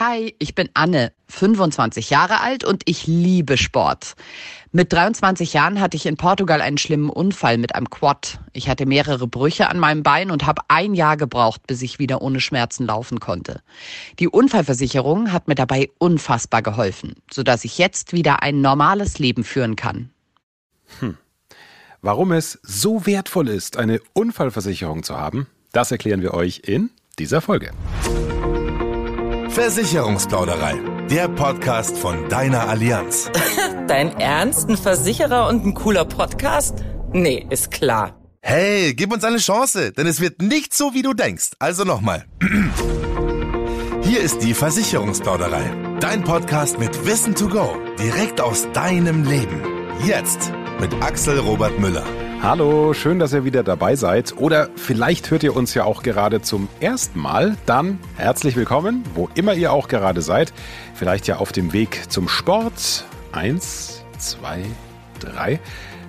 Hi, ich bin Anne, 25 Jahre alt und ich liebe Sport. Mit 23 Jahren hatte ich in Portugal einen schlimmen Unfall mit einem Quad. Ich hatte mehrere Brüche an meinem Bein und habe ein Jahr gebraucht, bis ich wieder ohne Schmerzen laufen konnte. Die Unfallversicherung hat mir dabei unfassbar geholfen, sodass ich jetzt wieder ein normales Leben führen kann. Hm. Warum es so wertvoll ist, eine Unfallversicherung zu haben, das erklären wir euch in dieser Folge. Versicherungsplauderei, der Podcast von deiner Allianz. Dein Ernst? Ein Versicherer und ein cooler Podcast? Nee, ist klar. Hey, gib uns eine Chance, denn es wird nicht so, wie du denkst. Also nochmal. Hier ist die Versicherungsplauderei. Dein Podcast mit Wissen to go. Direkt aus deinem Leben. Jetzt mit Axel Robert Müller. Hallo, schön, dass ihr wieder dabei seid. Oder vielleicht hört ihr uns ja auch gerade zum ersten Mal. Dann herzlich willkommen, wo immer ihr auch gerade seid. Vielleicht ja auf dem Weg zum Sport. Eins, zwei, drei.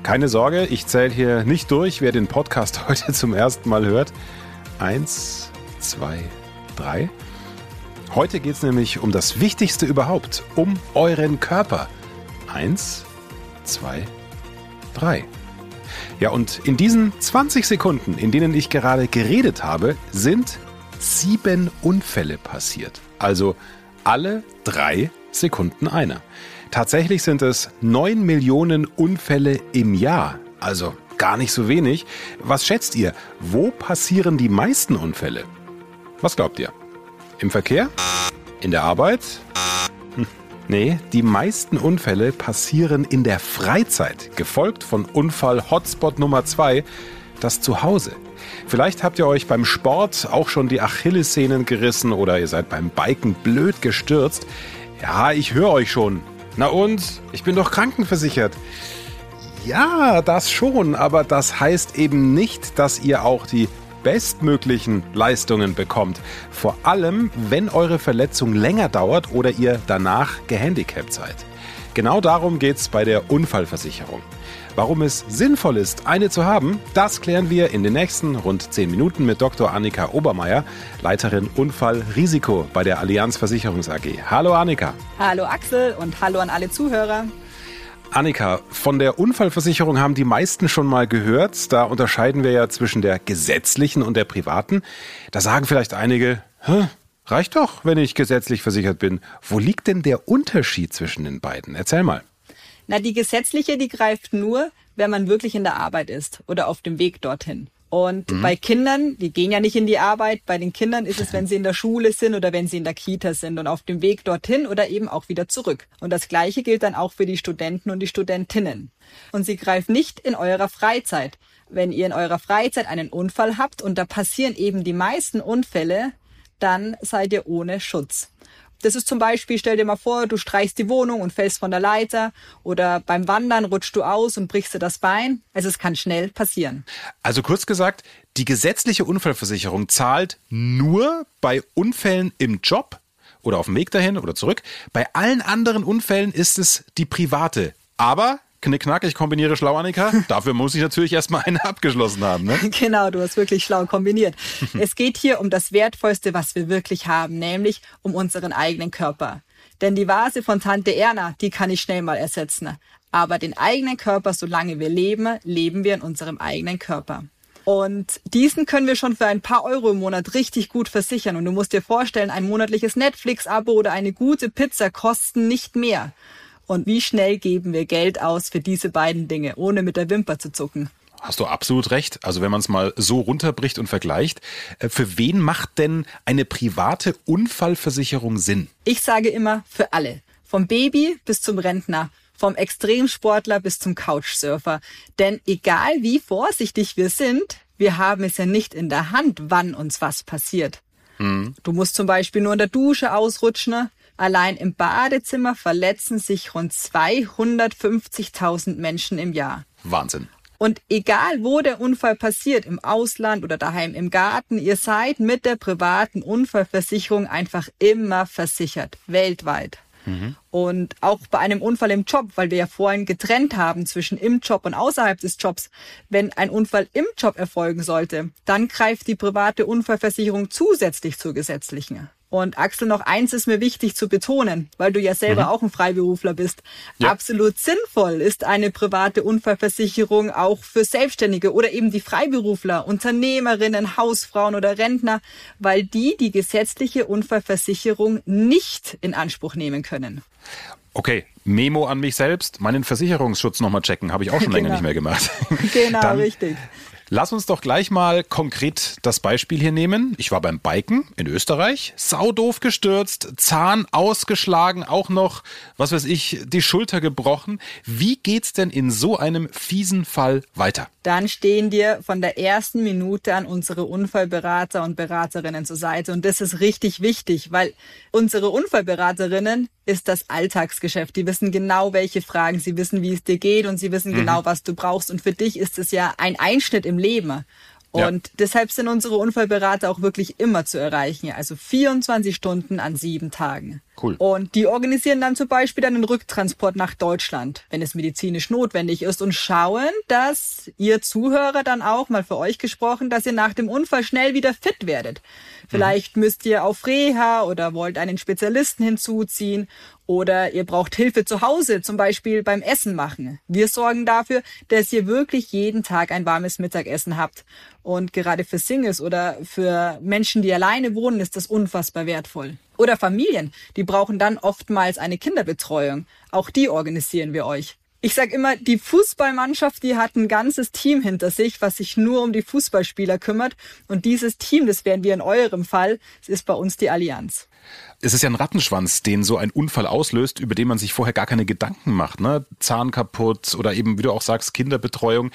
Keine Sorge, ich zähle hier nicht durch, wer den Podcast heute zum ersten Mal hört. Eins, zwei, drei. Heute geht es nämlich um das Wichtigste überhaupt, um euren Körper. Eins, zwei, drei. Ja, und in diesen 20 Sekunden, in denen ich gerade geredet habe, sind sieben Unfälle passiert. Also alle drei Sekunden einer. Tatsächlich sind es neun Millionen Unfälle im Jahr. Also gar nicht so wenig. Was schätzt ihr? Wo passieren die meisten Unfälle? Was glaubt ihr? Im Verkehr? In der Arbeit? Nee, die meisten Unfälle passieren in der Freizeit, gefolgt von Unfall Hotspot Nummer 2, das Zuhause. Vielleicht habt ihr euch beim Sport auch schon die Achillessehnen gerissen oder ihr seid beim Biken blöd gestürzt. Ja, ich höre euch schon. Na und? Ich bin doch krankenversichert. Ja, das schon, aber das heißt eben nicht, dass ihr auch die bestmöglichen Leistungen bekommt. Vor allem, wenn eure Verletzung länger dauert oder ihr danach gehandicapt seid. Genau darum geht es bei der Unfallversicherung. Warum es sinnvoll ist, eine zu haben, das klären wir in den nächsten rund 10 Minuten mit Dr. Annika Obermeier, Leiterin Unfallrisiko bei der Allianz Versicherungs AG. Hallo Annika. Hallo Axel und hallo an alle Zuhörer. Annika, von der Unfallversicherung haben die meisten schon mal gehört. Da unterscheiden wir ja zwischen der gesetzlichen und der privaten. Da sagen vielleicht einige, Hä, reicht doch, wenn ich gesetzlich versichert bin. Wo liegt denn der Unterschied zwischen den beiden? Erzähl mal. Na, die gesetzliche, die greift nur, wenn man wirklich in der Arbeit ist oder auf dem Weg dorthin. Und mhm. bei Kindern, die gehen ja nicht in die Arbeit, bei den Kindern ist es, wenn sie in der Schule sind oder wenn sie in der Kita sind und auf dem Weg dorthin oder eben auch wieder zurück. Und das Gleiche gilt dann auch für die Studenten und die Studentinnen. Und sie greift nicht in eurer Freizeit. Wenn ihr in eurer Freizeit einen Unfall habt und da passieren eben die meisten Unfälle, dann seid ihr ohne Schutz. Das ist zum Beispiel, stell dir mal vor, du streichst die Wohnung und fällst von der Leiter oder beim Wandern rutschst du aus und brichst dir das Bein. Also es kann schnell passieren. Also kurz gesagt, die gesetzliche Unfallversicherung zahlt nur bei Unfällen im Job oder auf dem Weg dahin oder zurück. Bei allen anderen Unfällen ist es die private. Aber Knickknack, ich kombiniere schlau, Annika. Dafür muss ich natürlich erstmal eine abgeschlossen haben. Ne? Genau, du hast wirklich schlau kombiniert. es geht hier um das Wertvollste, was wir wirklich haben, nämlich um unseren eigenen Körper. Denn die Vase von Tante Erna, die kann ich schnell mal ersetzen. Aber den eigenen Körper, solange wir leben, leben wir in unserem eigenen Körper. Und diesen können wir schon für ein paar Euro im Monat richtig gut versichern. Und du musst dir vorstellen, ein monatliches Netflix-Abo oder eine gute Pizza kosten nicht mehr. Und wie schnell geben wir Geld aus für diese beiden Dinge, ohne mit der Wimper zu zucken? Hast du absolut recht. Also wenn man es mal so runterbricht und vergleicht, äh, für wen macht denn eine private Unfallversicherung Sinn? Ich sage immer für alle. Vom Baby bis zum Rentner, vom Extremsportler bis zum Couchsurfer. Denn egal wie vorsichtig wir sind, wir haben es ja nicht in der Hand, wann uns was passiert. Hm. Du musst zum Beispiel nur in der Dusche ausrutschen, Allein im Badezimmer verletzen sich rund 250.000 Menschen im Jahr. Wahnsinn. Und egal, wo der Unfall passiert, im Ausland oder daheim im Garten, ihr seid mit der privaten Unfallversicherung einfach immer versichert, weltweit. Mhm. Und auch bei einem Unfall im Job, weil wir ja vorhin getrennt haben zwischen im Job und außerhalb des Jobs, wenn ein Unfall im Job erfolgen sollte, dann greift die private Unfallversicherung zusätzlich zur gesetzlichen. Und Axel, noch eins ist mir wichtig zu betonen, weil du ja selber mhm. auch ein Freiberufler bist. Ja. Absolut sinnvoll ist eine private Unfallversicherung auch für Selbstständige oder eben die Freiberufler, Unternehmerinnen, Hausfrauen oder Rentner, weil die die gesetzliche Unfallversicherung nicht in Anspruch nehmen können. Okay, Memo an mich selbst, meinen Versicherungsschutz nochmal checken, habe ich auch schon genau. länger nicht mehr gemacht. Genau, Dann richtig. Lass uns doch gleich mal konkret das Beispiel hier nehmen. Ich war beim Biken in Österreich, saudoof gestürzt, Zahn ausgeschlagen, auch noch, was weiß ich, die Schulter gebrochen. Wie geht's denn in so einem fiesen Fall weiter? Dann stehen dir von der ersten Minute an unsere Unfallberater und Beraterinnen zur Seite. Und das ist richtig wichtig, weil unsere Unfallberaterinnen ist das Alltagsgeschäft. Die wissen genau, welche Fragen, sie wissen, wie es dir geht und sie wissen mhm. genau, was du brauchst. Und für dich ist es ja ein Einschnitt im Leben. Und ja. deshalb sind unsere Unfallberater auch wirklich immer zu erreichen. Also 24 Stunden an sieben Tagen. Cool. Und die organisieren dann zum Beispiel einen Rücktransport nach Deutschland, wenn es medizinisch notwendig ist und schauen, dass ihr Zuhörer dann auch, mal für euch gesprochen, dass ihr nach dem Unfall schnell wieder fit werdet. Vielleicht mhm. müsst ihr auf Reha oder wollt einen Spezialisten hinzuziehen oder ihr braucht Hilfe zu Hause, zum Beispiel beim Essen machen. Wir sorgen dafür, dass ihr wirklich jeden Tag ein warmes Mittagessen habt. Und gerade für Singles oder für Menschen, die alleine wohnen, ist das unfassbar wertvoll. Oder Familien, die brauchen dann oftmals eine Kinderbetreuung. Auch die organisieren wir euch ich sag immer, die Fußballmannschaft, die hat ein ganzes Team hinter sich, was sich nur um die Fußballspieler kümmert. Und dieses Team, das wären wir in eurem Fall, das ist bei uns die Allianz. Es ist ja ein Rattenschwanz, den so ein Unfall auslöst, über den man sich vorher gar keine Gedanken macht. Ne? Zahn kaputt oder eben, wie du auch sagst, Kinderbetreuung.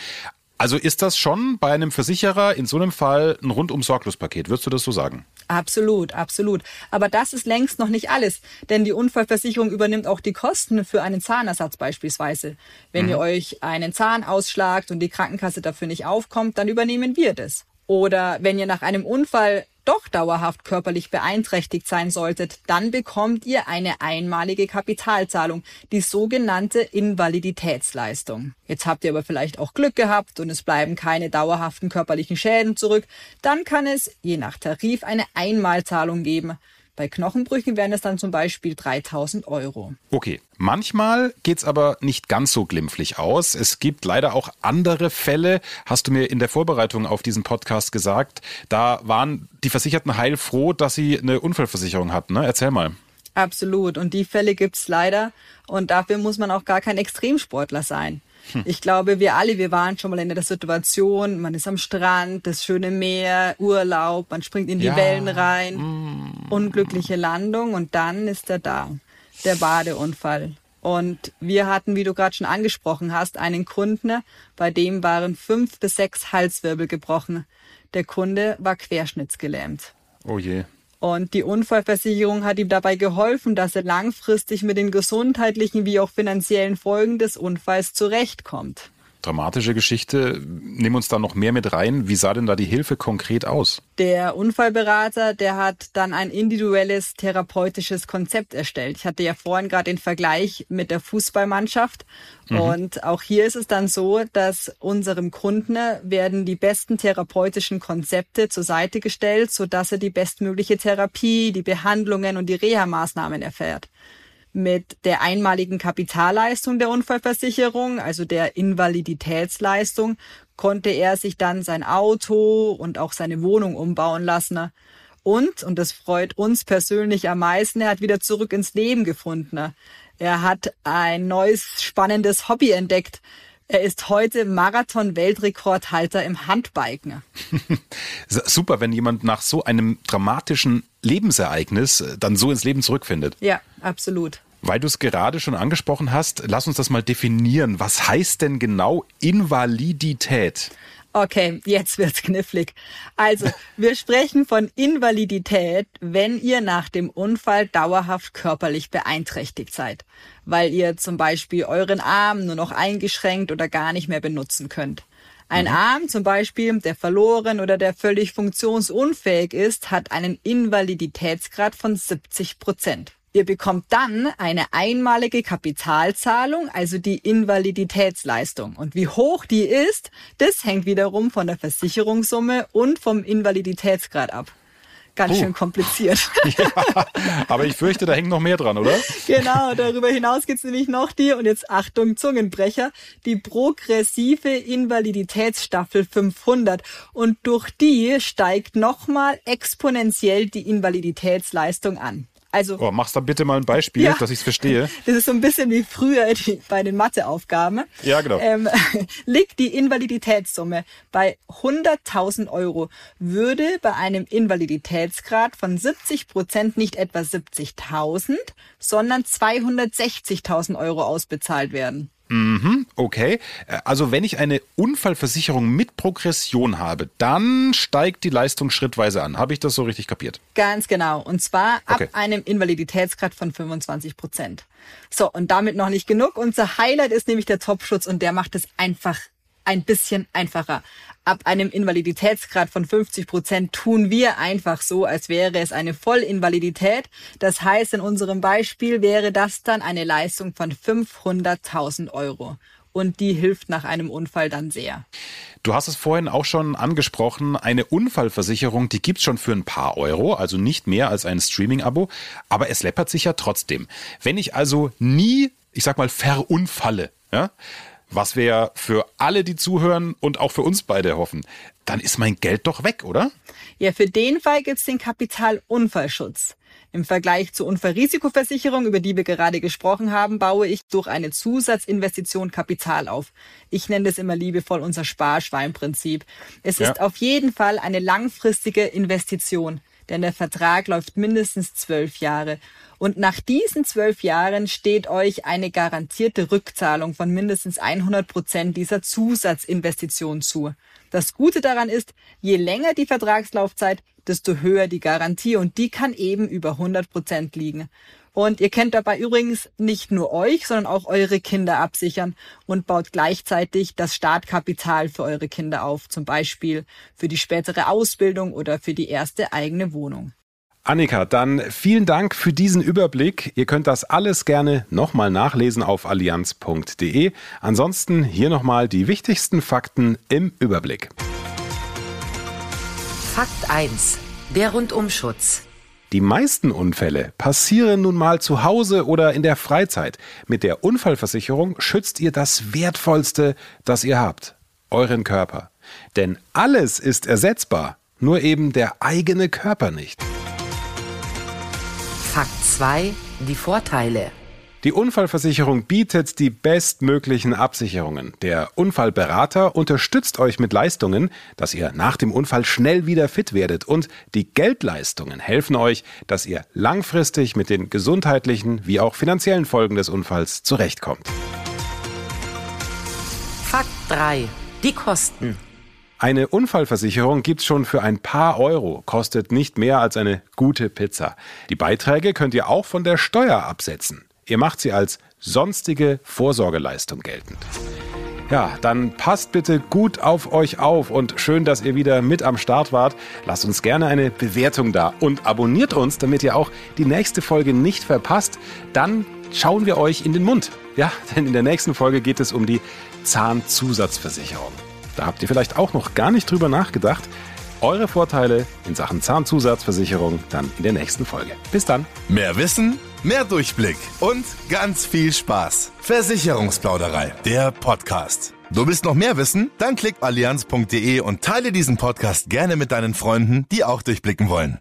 Also ist das schon bei einem Versicherer in so einem Fall ein rundum sorglos Paket, würdest du das so sagen? Absolut, absolut. Aber das ist längst noch nicht alles, denn die Unfallversicherung übernimmt auch die Kosten für einen Zahnersatz beispielsweise. Wenn mhm. ihr euch einen Zahn ausschlagt und die Krankenkasse dafür nicht aufkommt, dann übernehmen wir das. Oder wenn ihr nach einem Unfall doch dauerhaft körperlich beeinträchtigt sein solltet, dann bekommt ihr eine einmalige Kapitalzahlung, die sogenannte Invaliditätsleistung. Jetzt habt ihr aber vielleicht auch Glück gehabt und es bleiben keine dauerhaften körperlichen Schäden zurück, dann kann es je nach Tarif eine Einmalzahlung geben. Bei Knochenbrüchen wären es dann zum Beispiel 3000 Euro. Okay, manchmal geht's aber nicht ganz so glimpflich aus. Es gibt leider auch andere Fälle, hast du mir in der Vorbereitung auf diesen Podcast gesagt. Da waren die Versicherten heilfroh, dass sie eine Unfallversicherung hatten. Ne? Erzähl mal. Absolut. Und die Fälle gibt's leider. Und dafür muss man auch gar kein Extremsportler sein. Hm. Ich glaube, wir alle, wir waren schon mal in der Situation, man ist am Strand, das schöne Meer, Urlaub, man springt in die ja. Wellen rein, mm. unglückliche Landung und dann ist er da, der Badeunfall. Und wir hatten, wie du gerade schon angesprochen hast, einen Kunden, bei dem waren fünf bis sechs Halswirbel gebrochen. Der Kunde war querschnittsgelähmt. Oh je. Und die Unfallversicherung hat ihm dabei geholfen, dass er langfristig mit den gesundheitlichen wie auch finanziellen Folgen des Unfalls zurechtkommt dramatische Geschichte. Nimm uns da noch mehr mit rein. Wie sah denn da die Hilfe konkret aus? Der Unfallberater, der hat dann ein individuelles therapeutisches Konzept erstellt. Ich hatte ja vorhin gerade den Vergleich mit der Fußballmannschaft. Mhm. Und auch hier ist es dann so, dass unserem Kunden werden die besten therapeutischen Konzepte zur Seite gestellt, sodass er die bestmögliche Therapie, die Behandlungen und die Reha-Maßnahmen erfährt mit der einmaligen Kapitalleistung der Unfallversicherung, also der Invaliditätsleistung, konnte er sich dann sein Auto und auch seine Wohnung umbauen lassen. Und, und das freut uns persönlich am meisten, er hat wieder zurück ins Leben gefunden. Er hat ein neues spannendes Hobby entdeckt. Er ist heute Marathon-Weltrekordhalter im Handbiken. Super, wenn jemand nach so einem dramatischen Lebensereignis dann so ins Leben zurückfindet. Ja, absolut. Weil du es gerade schon angesprochen hast, lass uns das mal definieren. Was heißt denn genau Invalidität? Okay, jetzt wird's knifflig. Also, wir sprechen von Invalidität, wenn ihr nach dem Unfall dauerhaft körperlich beeinträchtigt seid, weil ihr zum Beispiel euren Arm nur noch eingeschränkt oder gar nicht mehr benutzen könnt. Ein mhm. Arm zum Beispiel, der verloren oder der völlig funktionsunfähig ist, hat einen Invaliditätsgrad von 70 Prozent. Ihr bekommt dann eine einmalige Kapitalzahlung, also die Invaliditätsleistung. Und wie hoch die ist, das hängt wiederum von der Versicherungssumme und vom Invaliditätsgrad ab. ganz Puh. schön kompliziert. Ja, aber ich fürchte, da hängt noch mehr dran, oder? Genau, darüber hinaus gibt's nämlich noch die, und jetzt Achtung, Zungenbrecher, die progressive Invaliditätsstaffel 500. Und durch die steigt nochmal exponentiell die Invaliditätsleistung an. Also, oh, machst da bitte mal ein Beispiel, ja, dass ich es verstehe. Das ist so ein bisschen wie früher die, bei den Matheaufgaben. Ja, genau. Ähm, liegt die Invaliditätssumme bei 100.000 Euro, würde bei einem Invaliditätsgrad von 70 Prozent nicht etwa 70.000, sondern 260.000 Euro ausbezahlt werden. Mhm, okay. Äh, also wenn ich eine Unfallversicherung mit Progression habe, dann steigt die Leistung schrittweise an. Habe ich das so richtig kapiert? Ganz genau. Und zwar ab okay. einem Invaliditätsgrad von 25 Prozent. So, und damit noch nicht genug. Unser Highlight ist nämlich der Topschutz und der macht es einfach ein bisschen einfacher. Ab einem Invaliditätsgrad von 50 Prozent tun wir einfach so, als wäre es eine Vollinvalidität. Das heißt, in unserem Beispiel wäre das dann eine Leistung von 500.000 Euro. Und die hilft nach einem Unfall dann sehr. Du hast es vorhin auch schon angesprochen, eine Unfallversicherung, die gibt's schon für ein paar Euro, also nicht mehr als ein Streaming-Abo, aber es läppert sich ja trotzdem. Wenn ich also nie, ich sag mal, verunfalle, ja, was wir für alle, die zuhören und auch für uns beide hoffen, dann ist mein Geld doch weg, oder? Ja, für den Fall gibt's den Kapitalunfallschutz. Im Vergleich zur Unfallrisikoversicherung, über die wir gerade gesprochen haben, baue ich durch eine Zusatzinvestition Kapital auf. Ich nenne das immer liebevoll unser Sparschweinprinzip. Es ja. ist auf jeden Fall eine langfristige Investition denn der Vertrag läuft mindestens zwölf Jahre. Und nach diesen zwölf Jahren steht euch eine garantierte Rückzahlung von mindestens 100 Prozent dieser Zusatzinvestition zu. Das Gute daran ist, je länger die Vertragslaufzeit, desto höher die Garantie und die kann eben über 100 Prozent liegen. Und ihr könnt dabei übrigens nicht nur euch, sondern auch eure Kinder absichern und baut gleichzeitig das Startkapital für eure Kinder auf, zum Beispiel für die spätere Ausbildung oder für die erste eigene Wohnung. Annika, dann vielen Dank für diesen Überblick. Ihr könnt das alles gerne nochmal nachlesen auf allianz.de. Ansonsten hier nochmal die wichtigsten Fakten im Überblick. Fakt 1. Der Rundumschutz. Die meisten Unfälle passieren nun mal zu Hause oder in der Freizeit. Mit der Unfallversicherung schützt ihr das Wertvollste, das ihr habt, euren Körper. Denn alles ist ersetzbar, nur eben der eigene Körper nicht. Fakt 2. Die Vorteile. Die Unfallversicherung bietet die bestmöglichen Absicherungen. Der Unfallberater unterstützt euch mit Leistungen, dass ihr nach dem Unfall schnell wieder fit werdet und die Geldleistungen helfen euch, dass ihr langfristig mit den gesundheitlichen wie auch finanziellen Folgen des Unfalls zurechtkommt. Fakt 3. Die Kosten. Eine Unfallversicherung gibt's schon für ein paar Euro, kostet nicht mehr als eine gute Pizza. Die Beiträge könnt ihr auch von der Steuer absetzen. Ihr macht sie als sonstige Vorsorgeleistung geltend. Ja, dann passt bitte gut auf euch auf und schön, dass ihr wieder mit am Start wart. Lasst uns gerne eine Bewertung da und abonniert uns, damit ihr auch die nächste Folge nicht verpasst. Dann schauen wir euch in den Mund. Ja, denn in der nächsten Folge geht es um die Zahnzusatzversicherung. Da habt ihr vielleicht auch noch gar nicht drüber nachgedacht. Eure Vorteile in Sachen Zahnzusatzversicherung dann in der nächsten Folge. Bis dann. Mehr Wissen Mehr Durchblick und ganz viel Spaß. Versicherungsplauderei, der Podcast. Du willst noch mehr wissen? Dann klick allianz.de und teile diesen Podcast gerne mit deinen Freunden, die auch durchblicken wollen.